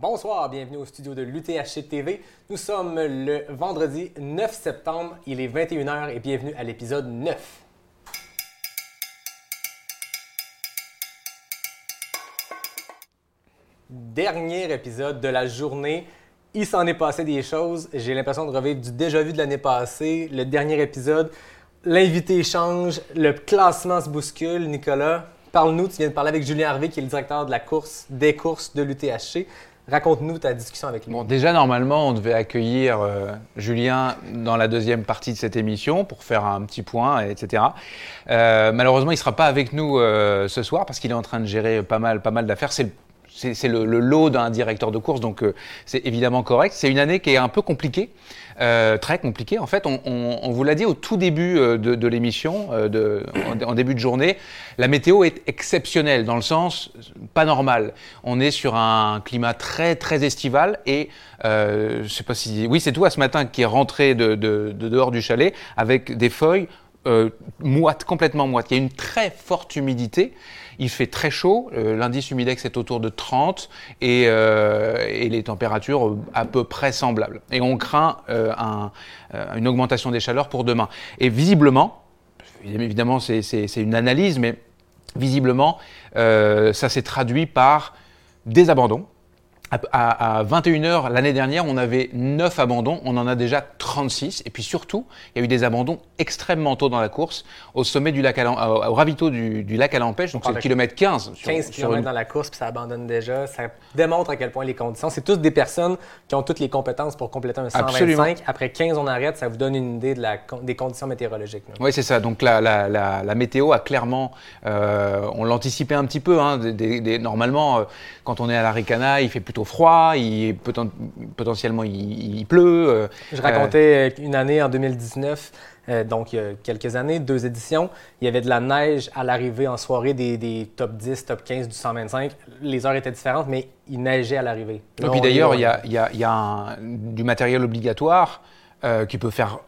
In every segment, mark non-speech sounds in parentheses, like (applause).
Bonsoir, bienvenue au studio de l'UTHC TV. Nous sommes le vendredi 9 septembre, il est 21h et bienvenue à l'épisode 9. Dernier épisode de la journée. Il s'en est passé des choses. J'ai l'impression de revivre du déjà vu de l'année passée. Le dernier épisode, l'invité change, le classement se bouscule. Nicolas, parle-nous. Tu viens de parler avec Julien Harvey, qui est le directeur de la course, des courses de l'UTHC. Raconte-nous ta discussion avec lui. Bon, déjà, normalement, on devait accueillir euh, Julien dans la deuxième partie de cette émission pour faire un petit point, etc. Euh, malheureusement, il ne sera pas avec nous euh, ce soir parce qu'il est en train de gérer pas mal, pas mal d'affaires. C'est le, lot d'un directeur de course, donc c'est évidemment correct. C'est une année qui est un peu compliquée. Euh, très compliquée. En fait, on, vous l'a dit au tout début de, l'émission, en, début de journée, la météo est exceptionnelle dans le sens pas normal. On est sur un climat très très estival et je sais pas si oui c'est toi ce matin qui est rentré de, de dehors du chalet avec des feuilles euh, moite, complètement moite. Il y a une très forte humidité. Il fait très chaud. Euh, l'indice humidex est autour de 30 euh, et, les températures à peu près semblables. Et on craint une augmentation des chaleurs pour demain. Et visiblement, évidemment c'est une analyse, mais visiblement ça s'est traduit par des abandons à, 21h l'année dernière, on avait 9 abandons, on en a déjà 36. Et puis surtout, il y a eu des abandons extrêmement tôt dans la course, au sommet du lac à au ravito du, lac à l'Empêche, donc c'est le kilomètre 15. 15 km dans la course, puis ça abandonne déjà. Ça démontre à quel point les conditions. C'est tous des personnes qui ont toutes les compétences pour compléter un 125. Après 15, on arrête, ça vous donne une idée de la, des conditions météorologiques. Oui, c'est ça. Donc la, la, météo a clairement, euh, on l'anticipait un petit peu. Hein, normalement, euh, quand on est à la Ricana, il fait plutôt froid, il, potentiellement il, pleut. Euh, Je racontais une année en 2019, euh, donc il y a quelques années, deux éditions, il y avait de la neige à l'arrivée en soirée des, top 10, top 15 du 125. Les heures étaient différentes, mais il neigeait à l'arrivée. Et puis d'ailleurs, il y a, du matériel obligatoire. Euh, qui peut faire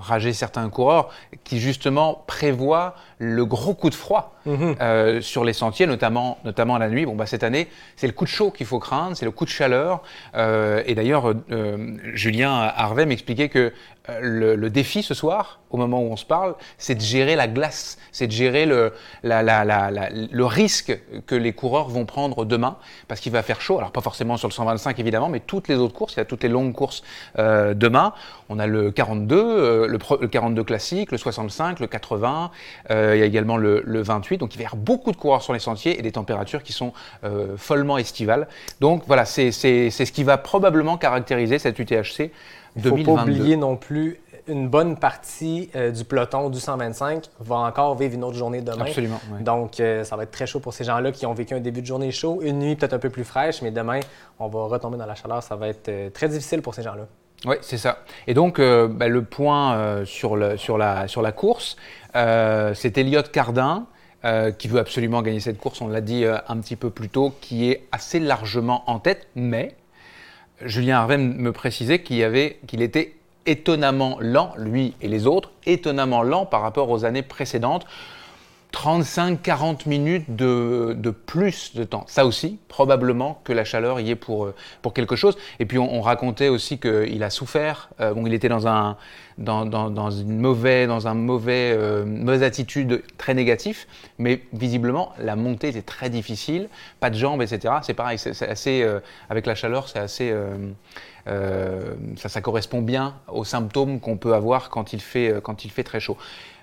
rager certains coureurs, qui justement prévoit le gros coup de froid mhm. euh, sur les sentiers, notamment, notamment la nuit. Bon, bah, cette année, c'est le coup de chaud qu'il faut craindre, c'est le coup de chaleur. Euh, et d'ailleurs, euh, Julien Harvey m'expliquait que le, défi ce soir, au moment où on se parle, c'est de gérer la glace, c'est de gérer le, la, la, la, le risque que les coureurs vont prendre demain, parce qu'il va faire chaud. Alors pas forcément sur le 125 évidemment, mais toutes les autres courses, il y a toutes les longues courses demain. On a le 42, le, le, 42 classique, le 65, le 80. Euh, il y a également le, 28. Donc il va y avoir beaucoup de coureurs sur les sentiers et des températures qui sont euh, follement estivales. Donc voilà, c'est ce qui va probablement caractériser cette UTHC 2022. Il ne faut pas oublier non plus une bonne partie euh, du peloton du 125 va encore vivre une autre journée demain. Absolument. Donc, ça va être très chaud pour ces gens-là qui ont vécu un début de journée chaud, une nuit peut-être un peu plus fraîche, mais demain, on va retomber dans la chaleur. Ça va être très difficile pour ces gens-là. Oui, c'est ça. Et donc, euh, bah, le point euh, sur, le, sur, la, sur la course, euh, c'est Elliot Cardin. qui veut absolument gagner cette course, on l'a dit un petit peu plus tôt, qui est assez largement en tête, mais Julien Harvey me précisait qu'il qu'il était étonnamment lent, lui et les autres, étonnamment lent par rapport aux années précédentes. 35-40 minutes de, plus de temps. Ça aussi, probablement que la chaleur y est pour, euh, pour quelque chose. Et puis on, racontait aussi qu'il a souffert. Euh, bon, il était dans, un, dans, une mauvais, dans un mauvais, euh, mauvaise attitude très négatif, mais visiblement la montée était très difficile, pas de jambes, etc. C'est pareil, c'est assez avec la chaleur, c'est assez ça, ça correspond bien aux symptômes qu'on peut avoir quand il fait quand il fait très chaud.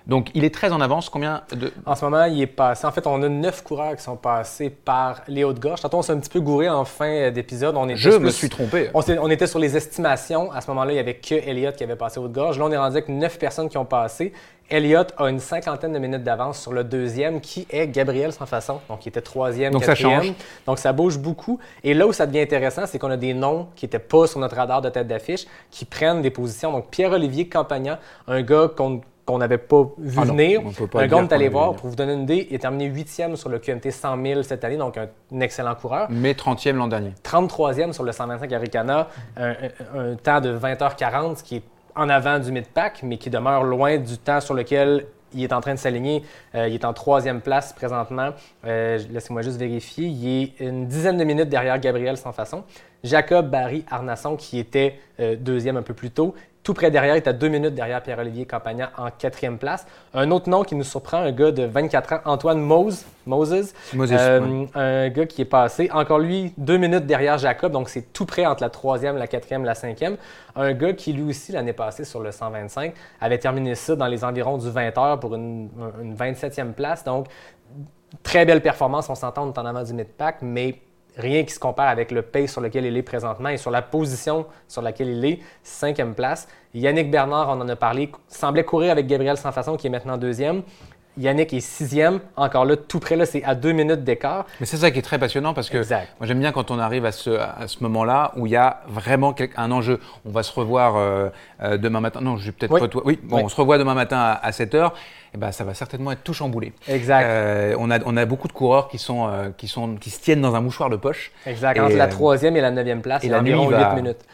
Donc, il est très en avance. Combien de... En ce moment, il est passé. En fait, on a neuf coureurs qui sont passés par les Hauts-de-Gorge. Tantôt, on s'est un petit peu gouré en fin d'épisode. Je me suis trompé. On, était sur les estimations. À ce moment-là, il n'y avait que Elliott qui avait passé Haute-Gorge. Là, on est rendu avec neuf personnes qui ont passé. Elliott a une cinquantaine de minutes d'avance sur le deuxième, qui est Gabriel sans façon. Donc, il était troisième, Donc, quatrième. Ça change. Donc, ça bouge beaucoup. Et là où ça devient intéressant, c'est qu'on a des noms qui n'étaient pas sur notre radar de tête d'affiche, qui prennent des positions. Donc, Pierre-Olivier Campagna, un gars qu'on qu'on n'avait pas vu ah venir. un gars, on est allé voir, pour vous donner une idée, il est terminé huitième sur le QMT 100 000 cette année, donc un, excellent coureur. Mais 30e l'an dernier. 33e sur le 125 Aricana, un, temps de 20h40, ce qui est en avant du mid-pack, mais qui demeure loin du temps sur lequel il est en train de s'aligner. Euh, il est en troisième place présentement. Euh, laissez-moi juste vérifier. Il est une dizaine de minutes derrière Gabriel sans façon. Jacob Barry Arnasson, qui était deuxième un peu plus tôt, tout près derrière, il est à deux minutes derrière Pierre-Olivier Campagna en quatrième place. Un autre nom qui nous surprend, un gars de 24 ans, Antoine Mose, Moses. Euh, un gars qui est passé, encore lui, deux minutes derrière Jacob, donc c'est tout près entre la troisième, la quatrième, la cinquième. Un gars qui, lui aussi, l'année passée, sur le 125, avait terminé ça dans les environs du 20 heures pour une, 27e place. Donc, très belle performance, on s'entend, on est en avant du mid-pack, mais rien qui se compare avec le pace sur lequel il est présentement et sur la position sur laquelle il est, cinquième place. Yannick Bernard, on en a parlé, semblait courir avec Gabriel Sans Façon, qui est maintenant deuxième. Yannick est sixième, encore là, tout près, là, c'est à deux minutes d'écart. Mais c'est ça qui est très passionnant parce que moi j'aime bien quand on arrive à ce, à ce moment-là où il y a vraiment un enjeu. On va se revoir euh, euh, demain matin. Non, je vais peut-être toi. Oui, bon, on se revoit demain matin à, à 7 h. Eh ben, ça va certainement être tout chamboulé. Exact. Euh, on, a, on a beaucoup de coureurs qui, sont, qui, sont, qui se tiennent dans un mouchoir de poche. Exact. Entre la troisième et la neuvième place, et la environ 8 minutes.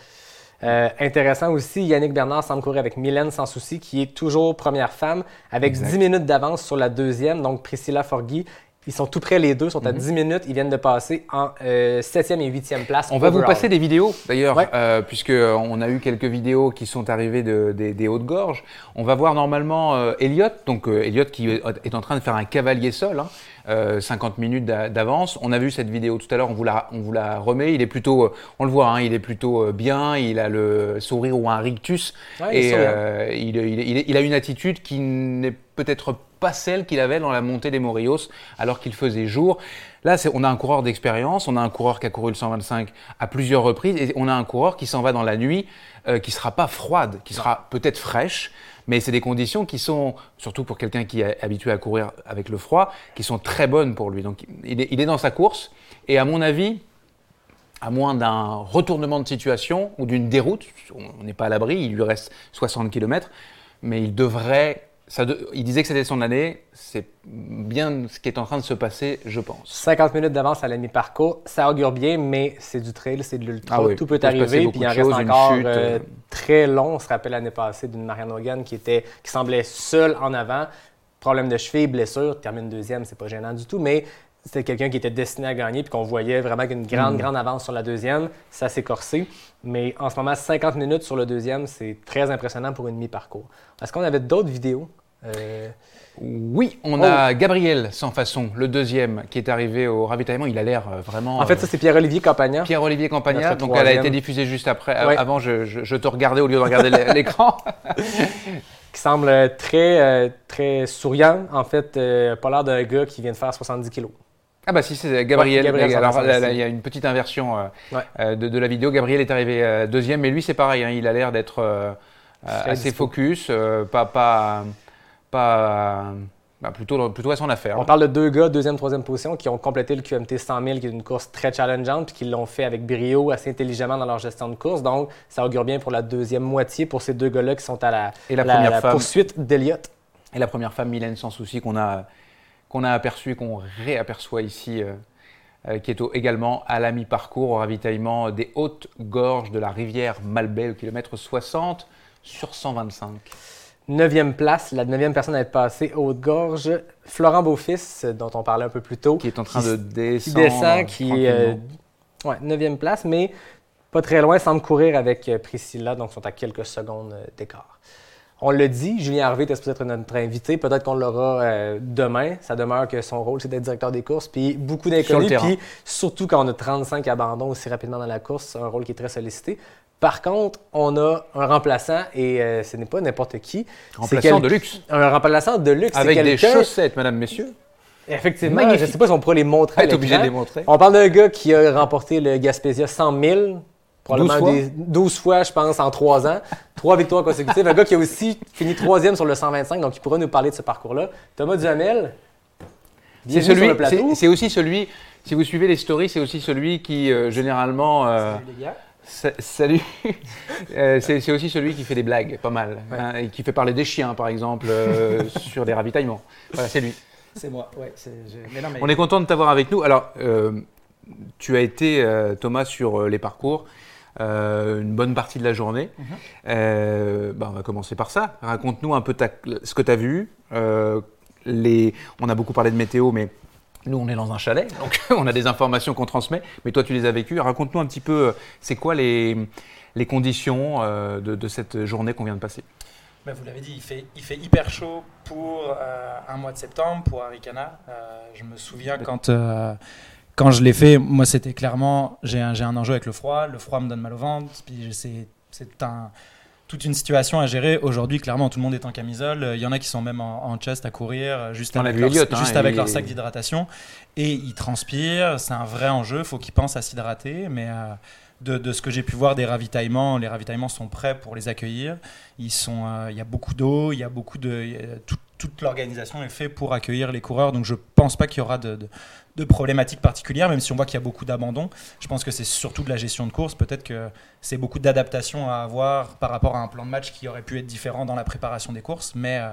Euh, intéressant aussi, Yannick Bernard semble courir avec Mylène Sans Souci, qui est toujours première femme, avec 10 minutes d'avance sur la deuxième, donc Priscilla Forgui. Ils sont tout près les deux, sont à 10 mhm. minutes. Ils viennent de passer en 7e euh, et 8e place. On va vous passer des vidéos d'ailleurs, euh, puisqu'on a eu quelques vidéos qui sont arrivées de, des, Hautes-Gorges. On va voir normalement Elliot, donc Elliot qui est en train de faire un cavalier seul. Hein. 50 euh, minutes d'avance. On a vu cette vidéo tout à l'heure, on, vous la, on vous la remet. Il est plutôt, euh, on le voit, hein, il est plutôt euh, bien, il a le sourire ou un rictus. et il, il, il, a une attitude qui n'est peut-être pas celle qu'il avait dans la montée des Morios alors qu'il faisait jour. Là, on a un coureur d'expérience, on a un coureur qui a couru le 125 à plusieurs reprises et on a un coureur qui s'en va dans la nuit, qui qui sera pas froide, qui sera peut-être fraîche, mais c'est des conditions qui sont, surtout pour quelqu'un qui est habitué à courir avec le froid, qui sont très bonnes pour lui. Donc il est, dans sa course, et à mon avis, à moins d'un retournement de situation ou d'une déroute, on n'est pas à l'abri, il lui reste 60 km, mais il devrait il disait que c'était son année. C'est bien ce qui est en train de se passer, je pense. 50 minutes d'avance à la mi-parcours, ça augure bien, mais c'est du trail, c'est de l'ultra. Ah Tout peut arriver, puis il en reste encore euh, euh, très long. On se rappelle l'année passée d'une Marianne Hogan qui, était, qui semblait seule en avant. Problème de cheville, blessure, termine deuxième, c'est pas gênant du tout, mais c'était quelqu'un qui était destiné à gagner, puis qu'on voyait vraiment une grande, mm. grande avance sur la deuxième. Ça s'est corsé. Mais en ce moment, 50 minutes sur le deuxième, c'est très impressionnant pour une mi-parcours. Est-ce qu'on avait d'autres vidéos? Euh, oui, on a oh. Gabriel sans façon, le deuxième, qui est arrivé au ravitaillement. Il a l'air euh, vraiment. En fait, ça c'est Pierre-Olivier Campagna. Pierre-Olivier Campagna. Donc elle a été diffusée juste après. Avant, je, te regardais au lieu de regarder (laughs) l'écran. qui semble très, euh, très souriant. En fait, pas l'air d'un gars qui vient de faire 70 kilos. Ah bah si, c'est Gabriel. Alors il y a une petite inversion de, la vidéo. Gabriel est arrivé deuxième, mais lui c'est pareil. Hein. il a l'air d'être assez focus, pas, pas, pas. Bah, plutôt, plutôt à son affaire. On parle de deux gars, deuxième, troisième position, qui ont complété le QMT 100 000, qui est une course très challengeante, puis qui l'ont fait avec brio, assez intelligemment dans leur gestion de course. Donc, ça augure bien pour la deuxième moitié pour ces deux gars-là qui sont à la, Et la, première poursuite d'Eliott. Et la première femme, Mylène Sans Souci, qu'on a, qu'on a aperçue, qu'on réaperçoit ici, euh, euh, qui est également à la mi-parcours au ravitaillement des hautes gorges de la rivière Malbaie, au kilomètre 60 sur 125. Neuvième place, la neuvième personne à être passée Haute-Gorge, Florent Beaufils, dont on parlait un peu plus tôt. Qui est en train de descendre. Qui descend, qui est euh, neuvième place, mais pas très loin, semble courir avec euh, Priscilla, donc sont à quelques secondes euh, d'écart. On le dit, Julien Harvey était supposé être notre invité. Peut-être qu'on l'aura demain. Ça demeure que son rôle, c'est d'être directeur des courses. Puis beaucoup d'inconnus. Puis surtout quand on a 35 abandons aussi rapidement dans la course, un rôle qui est très sollicité. Par contre, on a un remplaçant et euh, ce n'est pas n'importe qui. Remplaçant de luxe. Un remplaçant de luxe. Avec des chaussettes, madame, messieurs. Effectivement, je ne sais pas si on pourrait les montrer. Est obligé de les montrer. On parle d'un gars qui a remporté le Gaspésia 100 000, probablement 12 fois, des, 12 fois je pense, en 3 ans. Trois victoires consécutives. un gars qui a aussi fini troisième sur le 125, donc il pourra nous parler de ce parcours-là. Thomas Duhamel, c'est celui, c'est aussi celui, si vous suivez les stories, c'est aussi celui qui, euh, généralement... Euh, Salut. (laughs) Euh, c'est aussi celui qui fait des blagues, pas mal, hein, et qui fait parler des chiens, par exemple, euh, (laughs) sur des ravitaillements. Voilà, c'est lui. C'est moi, ouais. On est content de t'avoir avec nous. Alors, euh, tu as été, Thomas, sur les parcours. une bonne partie de la journée. Mhm. Bah, on va commencer par ça. Raconte-nous un peu ce que tu as vu. Les, on a beaucoup parlé de météo, mais nous, on est dans un chalet, donc (laughs) on a des informations qu'on transmet, mais toi, tu les as vécues. Raconte-nous un petit peu, c'est quoi les, les conditions de, de, cette journée qu'on vient de passer ben, Vous l'avez dit, il fait, il fait hyper chaud pour un mois de septembre, pour Arikana. je me souviens quand, quand je l'ai fait, moi c'était clairement, j'ai un, un, enjeu avec le froid, le froid me donne mal au ventre, puis c'est un, toute une situation à gérer. Aujourd'hui, clairement, tout le monde est en camisole, il y en a qui sont même en, chest à courir, juste avec, leur, hein, juste avec leur sac d'hydratation, et ils transpirent, c'est un vrai enjeu, il faut qu'ils pensent à s'hydrater, mais... Euh, de, de, ce que j'ai pu voir des ravitaillements, les ravitaillements sont prêts pour les accueillir. Ils sont, euh, il y a beaucoup d'eau, il y a beaucoup de, toute l'organisation est faite pour accueillir les coureurs. Donc je pense pas qu'il y aura de, de problématiques particulières, même si on voit qu'il y a beaucoup d'abandon. Je pense que c'est surtout de la gestion de course. Peut-être que c'est beaucoup d'adaptation à avoir par rapport à un plan de match qui aurait pu être différent dans la préparation des courses, mais, euh,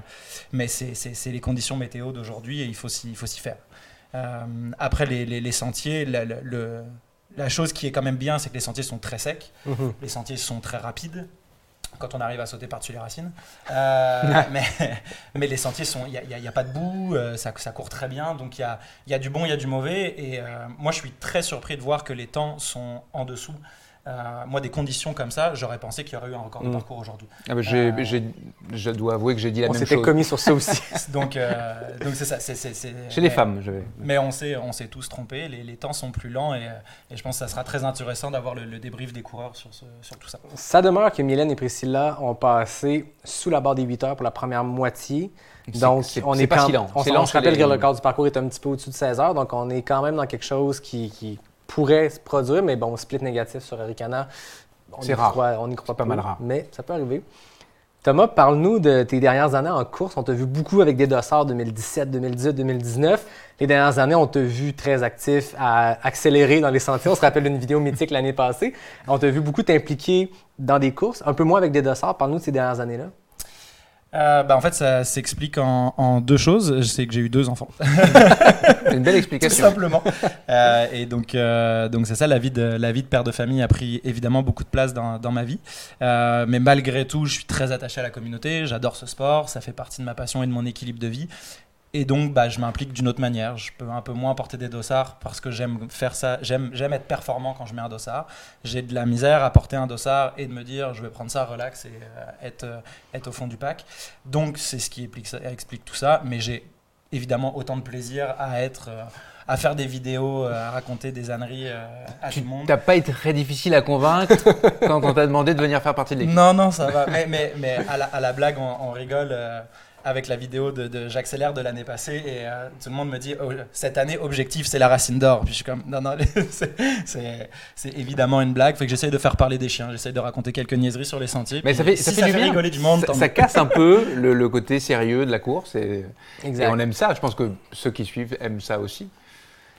mais c'est les conditions météo d'aujourd'hui et il faut s'y faire. Euh, après, les, les, sentiers, le, la chose qui est quand même bien, c'est que les sentiers sont très secs, mhm. les sentiers sont très rapides quand on arrive à sauter par-dessus les racines. Euh, mais, mais, les sentiers sont, il n'y a, a, pas de boue, euh, ça, ça, court très bien, donc il y a, y a, du bon, il y a du mauvais. Et euh, moi, je suis très surpris de voir que les temps sont en dessous euh, moi, des conditions comme ça, j'aurais pensé qu'il y aurait eu un record de mm. parcours aujourd'hui. Ah bah, euh, je dois avouer que j'ai dit la même chose. On s'était commis sur ça aussi. (laughs) donc, euh, donc c'est ça. Chez les femmes, je vais. Mais on s'est, on s'est tous trompés. Les, temps sont plus lents et, je pense que ça sera très intéressant d'avoir le, débrief des coureurs sur, sur, tout ça. Ça demeure que Mylène et Priscilla ont passé sous la barre des 8 heures pour la première moitié. Donc, on est, pas si lent. On, on se rappelle que le record du parcours est un petit peu au-dessus de 16 heures, donc on est quand même dans quelque chose qui, qui pourrait se produire, mais bon, split négatif sur Arikana, c'est rare. on y croit pas mal rare. Mais ça peut arriver. Thomas, parle-nous de tes dernières années en course. On t'a vu beaucoup avec des dossards 2017, 2018, 2019. Les dernières années, on t'a vu très actif à accélérer dans les sentiers. On se rappelle d'une vidéo mythique l'année passée. On t'a vu beaucoup t'impliquer dans des courses, un peu moins avec des dossards. Parle-nous de ces dernières années-là. Euh, bah, en fait, ça s'explique en, deux choses. Je sais que j'ai eu deux enfants. (laughs) une belle explication. Tout simplement. Euh, et donc, euh, donc c'est ça, la vie, de, la vie de père de famille a pris évidemment beaucoup de place dans, dans ma vie. mais malgré tout, je suis très attaché à la communauté. J'adore ce sport. Ça fait partie de ma passion et de mon équilibre de vie. Et donc, bah, je m'implique d'une autre manière. Je peux un peu moins porter des dossards parce que j'aime faire ça. J'aime, j'aime être performant quand je mets un dossard. J'ai de la misère à porter un dossard et de me dire je vais prendre ça relax et euh, être, euh, être au fond du pack. Donc, c'est ce qui explique, tout ça. Mais j'ai évidemment autant de plaisir à être. Euh, à faire des vidéos, à raconter des âneries à tout le monde. Tu n'as pas été très difficile à convaincre quand on t'a demandé de venir faire partie de l'équipe? Non, non, ça va. Mais, mais, mais à, la, à, la, blague, on, rigole avec la vidéo de, de J'accélère de l'année passée et euh, tout le monde me dit oh, cette année objectif c'est la racine d'or. Puis je suis comme non non (laughs) c'est évidemment une blague. Fait que j'essaye de faire parler des chiens. J'essaye de raconter quelques niaiseries sur les sentiers. Mais ça fait, ça fait, rigoler du monde ça, casse un peu le, côté sérieux de la course et, et on aime ça. Je pense que ceux qui suivent aiment ça aussi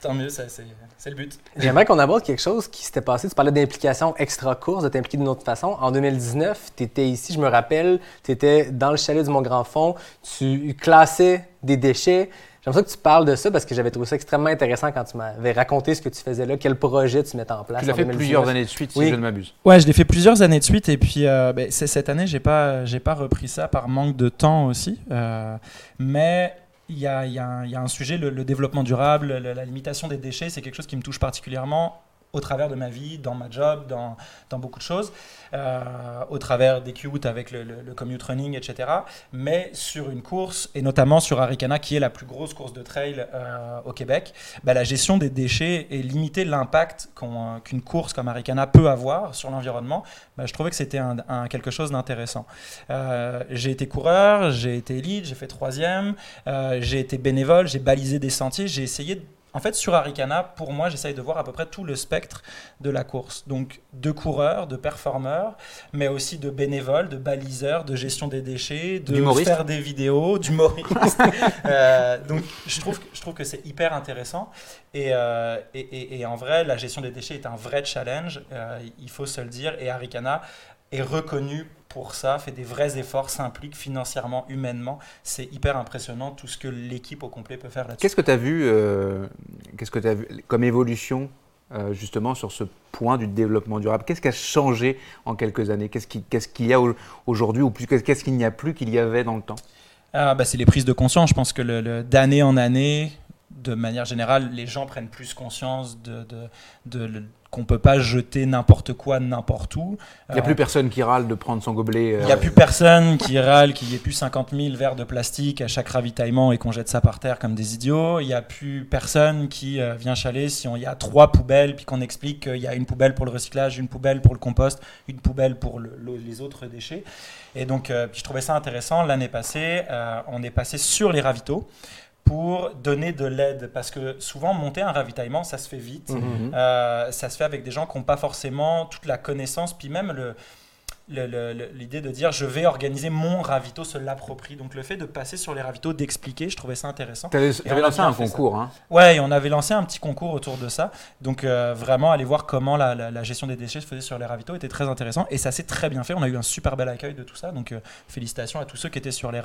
Tant mieux, c'est le but. J'aimerais qu'on aborde quelque chose qui s'était passé. Tu parlais d'implication extra-course, de t'impliquer d'une autre façon. En 2019, tu étais ici, je me rappelle, tu étais dans le chalet du Mont-Grand-Fond, tu classais des déchets. J'aimerais que tu parles de ça parce que j'avais trouvé ça extrêmement intéressant quand tu m'avais raconté ce que tu faisais là, quel projet tu mettais en place. Tu l'as fait plusieurs années de suite, si je ne m'abuse. Ouais, je l'ai fait plusieurs années de suite et puis euh, ben, cette année, j'ai pas, j'ai pas repris ça par manque de temps aussi. Euh, mais il y, a, un sujet, le, développement durable, la limitation des déchets, c'est quelque chose qui me touche particulièrement au travers de ma vie, dans ma job, dans, dans beaucoup de choses, euh, au travers des cute avec le, le, commute running, etc. Mais sur une course, et notamment sur Arikana, qui est la plus grosse course de trail euh, au Québec, bah, la gestion des déchets et limiter l'impact qu'une course comme Arikana peut avoir sur l'environnement, bah, je trouvais que c'était quelque chose d'intéressant. Euh, j'ai été coureur, j'ai été élite, j'ai fait troisième, j'ai été bénévole, j'ai balisé des sentiers, j'ai essayé de en fait, sur Arikana, pour moi, j'essaye de voir à peu près tout le spectre de la course. Donc, de coureurs, de performeurs, mais aussi de bénévoles, de baliseurs, de gestion des déchets, de faire des vidéos, (laughs) d'humoristes. euh, donc, je trouve, je trouve que c'est hyper intéressant. Euh, et, et, et, en vrai, la gestion des déchets est un vrai challenge, euh, il faut se le dire. Et Arikana est reconnu pour ça, fait des vrais efforts, s'implique financièrement, humainement. C'est hyper impressionnant tout ce que l'équipe au complet peut faire là-dessus. Qu'est-ce que tu as vu, euh, qu'est-ce que as vu comme évolution euh, justement sur ce point du développement durable? Qu'est-ce qui a changé en quelques années? Qu'est-ce qu'il qu'est-ce qu'il y a au- aujourd'hui ou plus qu'est-ce qu'il n'y a plus qu'il y avait dans le temps? Ah, bah, c'est les prises de conscience. Je pense que le- le- d'année en année, de manière générale, les gens prennent plus conscience de, de, qu'on peut pas jeter n'importe quoi n'importe où. Il n'y a Euh, plus personne qui râle de prendre son gobelet. Il n'y a euh, plus personne qui râle qu'il n'y ait plus 50 000 verres de plastique à chaque ravitaillement et qu'on jette ça par terre comme des idiots. Il n'y a plus personne qui euh, vient chialer si on- y a trois poubelles puis qu'on explique qu'il y a une poubelle pour le recyclage, une poubelle pour le compost, une poubelle pour le- le- les autres déchets. Et donc, je trouvais ça intéressant. L'année passée, on est passé sur les ravitaux pour donner de l'aide. Parce que souvent monter un ravitaillement ça se fait vite. Mhm. euh, ça se fait avec des gens qui n'ont pas forcément toute la connaissance, puis même le, l'idée de dire je vais organiser mon ravito, se l'approprie. Donc le fait de passer sur les ravitaux, d'expliquer, je trouvais ça intéressant. Tu avais, lancé un concours. Hein. Ouais, et on avait lancé un petit concours autour de ça. Donc euh, vraiment aller voir comment la, la- la gestion des déchets se faisait sur les ravitaux était très intéressant et ça s'est très bien fait. On a eu un super bel accueil de tout ça. Donc euh, félicitations à tous ceux qui étaient sur les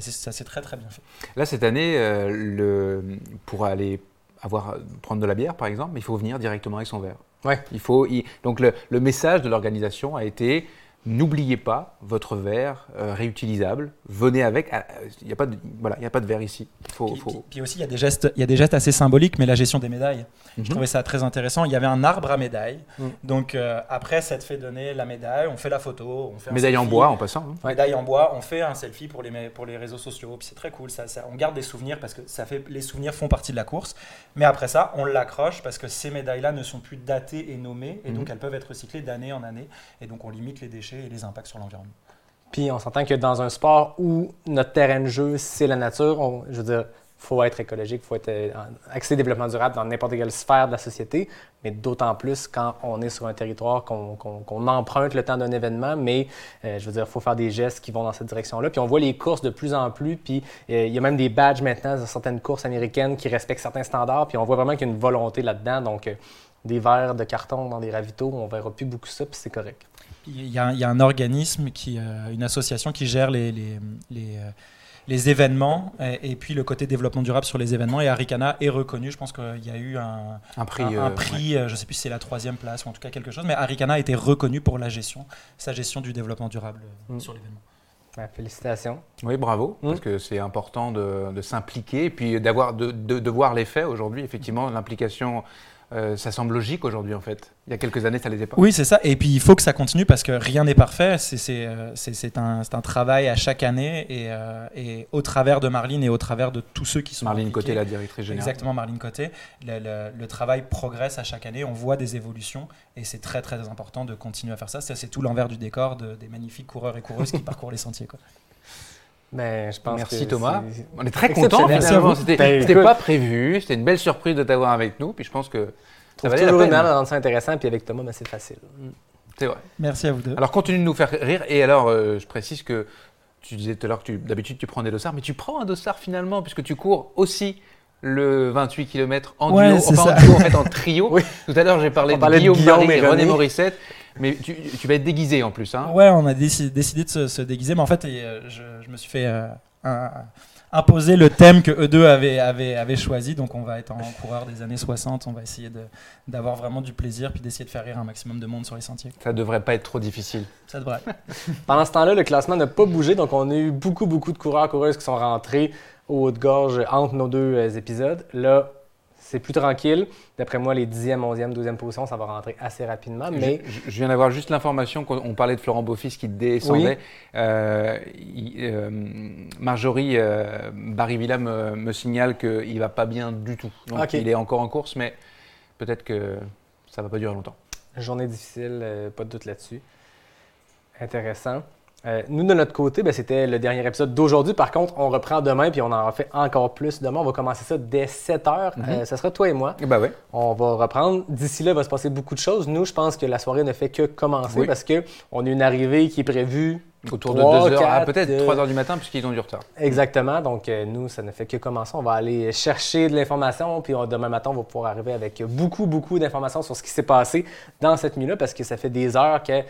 s'est, ça s'est très très bien fait. Là, cette année, euh, le, pour aller avoir, prendre de la bière, par exemple, il faut venir directement avec son verre. Ouais. Il faut, il- donc le, le message de l'organisation a été n'oubliez pas votre verre euh, réutilisable. Venez avec. Euh, Il n'y a pas de, voilà, y a pas de verre ici. Faut, Puis, faut- puis- puis aussi, il y, a des gestes, y a des gestes assez symboliques, mais la gestion des médailles. Mhm. Je trouvais ça très intéressant. Il y avait un arbre à médaille. Mm. Donc euh, après, ça te fait donner la médaille, on fait la photo, on fait médaille en bois en passant. hein. Médaille en bois, on fait un selfie pour les, pour les réseaux sociaux. Puis c'est très cool. Ça, ça- on garde des souvenirs parce que ça fait, les souvenirs font partie de la course. Mais après ça, on l'accroche parce que ces médailles-là ne sont plus datées et nommées. Et donc Mhm. elles peuvent être recyclées d'année en année. Et donc on limite les déchets et les impacts sur l'environnement. Puis on s'entend que dans un sport où notre terrain de jeu, c'est la nature, je veux dire, faut être écologique, faut être euh, axé développement durable dans n'importe quelle sphère de la société, mais d'autant plus quand on est sur un territoire qu'on emprunte le temps d'un événement, mais euh, je veux dire, il faut faire des gestes qui vont dans cette direction-là. Puis on voit les courses de plus en plus, puis euh, il y a même des badges maintenant dans certaines courses américaines qui respectent certains standards, puis on voit vraiment qu'il y a une volonté là-dedans, donc des verres de carton dans des ravitaux, on verra plus beaucoup ça, puis c'est correct. Il y, a, il y a un organisme, qui, euh, une association qui gère les, les, les, euh, les événements et, et puis le côté développement durable sur les événements. Et Aricana est reconnu. Je pense qu'il y a eu un, Un prix. un, euh, un ouais. prix euh, je ne sais plus si c'est la troisième place ou en tout cas quelque chose, mais Aricana a été reconnu pour la gestion, sa gestion du développement durable Mm. sur l'événement. Ouais, félicitations. Oui, bravo, Mm. parce que c'est important de, de s'impliquer et puis d'avoir de, de, de voir les faits aujourd'hui. Effectivement, l'implication, euh, ça semble logique aujourd'hui en fait. Il y a quelques années, ça l'était pas. Oui, c'est ça. Et puis il faut que ça continue parce que rien n'est parfait. C'est euh, un, travail à chaque année et, euh, et au travers de Marline et au travers de tous ceux qui sont Marlene impliqués. Côté, la directrice générale. Exactement, Marline Côté. Le, le- le travail progresse à chaque année, on voit des évolutions et c'est très très important de continuer à faire ça. Ça, c'est tout l'envers du décor de- des magnifiques coureurs et coureuses qui (laughs) parcourent les sentiers. Quoi. Ben, je pense Merci que Thomas. On est très vous. C'était Ben, pas prévu, c'était une belle surprise de t'avoir avec nous. Puis je pense que ça valait la peine. de ça intéressant, puis avec Thomas, ben, c'est facile. C'est vrai. Merci à vous deux. Alors continue de nous faire rire. Et alors, euh, je précise que tu disais tout à l'heure que tu- d'habitude tu prends des dossards, mais tu prends un dossard finalement puisque tu cours aussi le 28 km en Ouais, duo, c'est enfin ça. en duo en fait en trio. (laughs) Oui. Tout à l'heure j'ai parlé On de Guillaume, Guillaume Marie et René. Morissette, mais tu, tu vas être déguisé en plus. Hein. Ouais, on a décidé, décidé de se, se déguiser, mais en fait, et, euh, je, je me suis fait euh, un- imposer le thème que eux deux avaient, avaient, avaient choisi. Donc, on va être en coureur des années 60. On va essayer d'avoir vraiment du plaisir puis d'essayer de faire rire un maximum de monde sur les sentiers. Ça devrait pas être trop difficile. Ça devrait. (laughs) Pendant ce temps-là, le classement n'a pas bougé, donc on a eu beaucoup, beaucoup de coureurs, coureuses qui sont rentrés au haut de gorge entre nos deux euh, épisodes. Là, c'est plus tranquille. D'après moi, les 10e, 11e, 12e positions, ça va rentrer assez rapidement, mais Je, je viens d'avoir juste l'information qu'on on parlait de Florent Beaufils qui descendait. Euh, il- euh, Marjorie euh, Barry-Villa me, me signale qu'il va pas bien du tout. Donc il est encore en course, mais peut-être que ça va pas durer longtemps. journée difficile, euh, pas de doute là-dessus. Intéressant. Euh, nous, de notre côté, ben, c'était le dernier épisode d'aujourd'hui. Par contre, on reprend demain, puis on en fait encore plus demain. On va commencer ça dès 7 heures. Mhm. Euh, ça sera toi et moi. Ouais. On va reprendre. D'ici là, il va se passer beaucoup de choses. Nous, je pense que la soirée ne fait que commencer Oui. parce qu'on a une arrivée qui est prévue. Autour de Trois, 2 heures, ah, peut-être euh, 3 heures du matin, puisqu'ils ont du retard. Exactement. Donc, euh, nous, ça ne fait que commencer. On va aller chercher de l'information. Puis on- demain matin, on va pouvoir arriver avec beaucoup, beaucoup d'informations sur ce qui s'est passé dans cette nuit-là parce que ça fait des heures que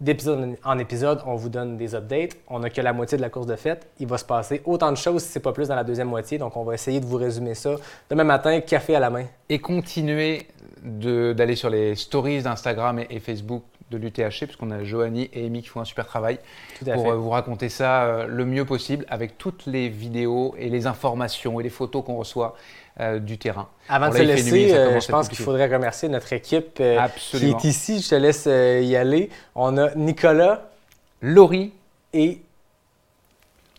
d'épisode en épisode, on vous donne des updates. On n'a que la moitié de la course de fête. Il va se passer autant de choses, si c'est pas plus, dans la deuxième moitié. Donc, on va essayer de vous résumer ça demain matin, café à la main. Et continuez de- d'aller sur les stories d'Instagram et, et Facebook de l'UTHC, puisqu'on a Joanie et Amy qui font un super travail pour fait. euh, vous raconter ça euh, le mieux possible avec toutes les vidéos et les informations et les photos qu'on reçoit euh, du terrain. Avant de se nuit, laisser, euh, je pense qu'il faudrait remercier notre équipe euh, qui est ici. Je te laisse y aller. On a Nicolas Laurie, et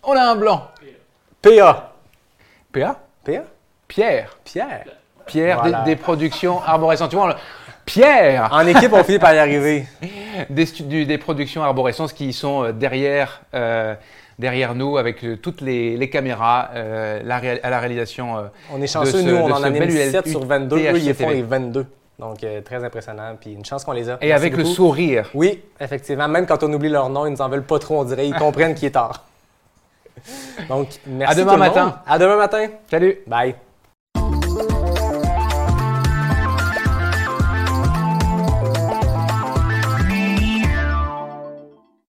on a un blanc. PA. PA PA? Pierre. Pierre. Pierre Voilà. des, des productions arborescentes. Tu vois, Pierre En équipe, on finit par y arriver. (laughs) des, productions arborescentes qui sont derrière, euh, derrière nous avec euh, toutes les, les caméras euh, la à la réalisation. euh, On est chanceux, ce- nous, on de en a mis bel 17 UL- sur 22. Eux, ils font les 22. Donc, euh, très impressionnant. Puis une chance qu'on les a. et Merci avec le sourire. Oui, effectivement. Même quand on oublie leur nom, ils nous en veulent pas trop, on dirait. Ils comprennent qu'il est tard. (laughs) Donc, merci À demain tout le monde. matin. À demain matin. Salut Bye.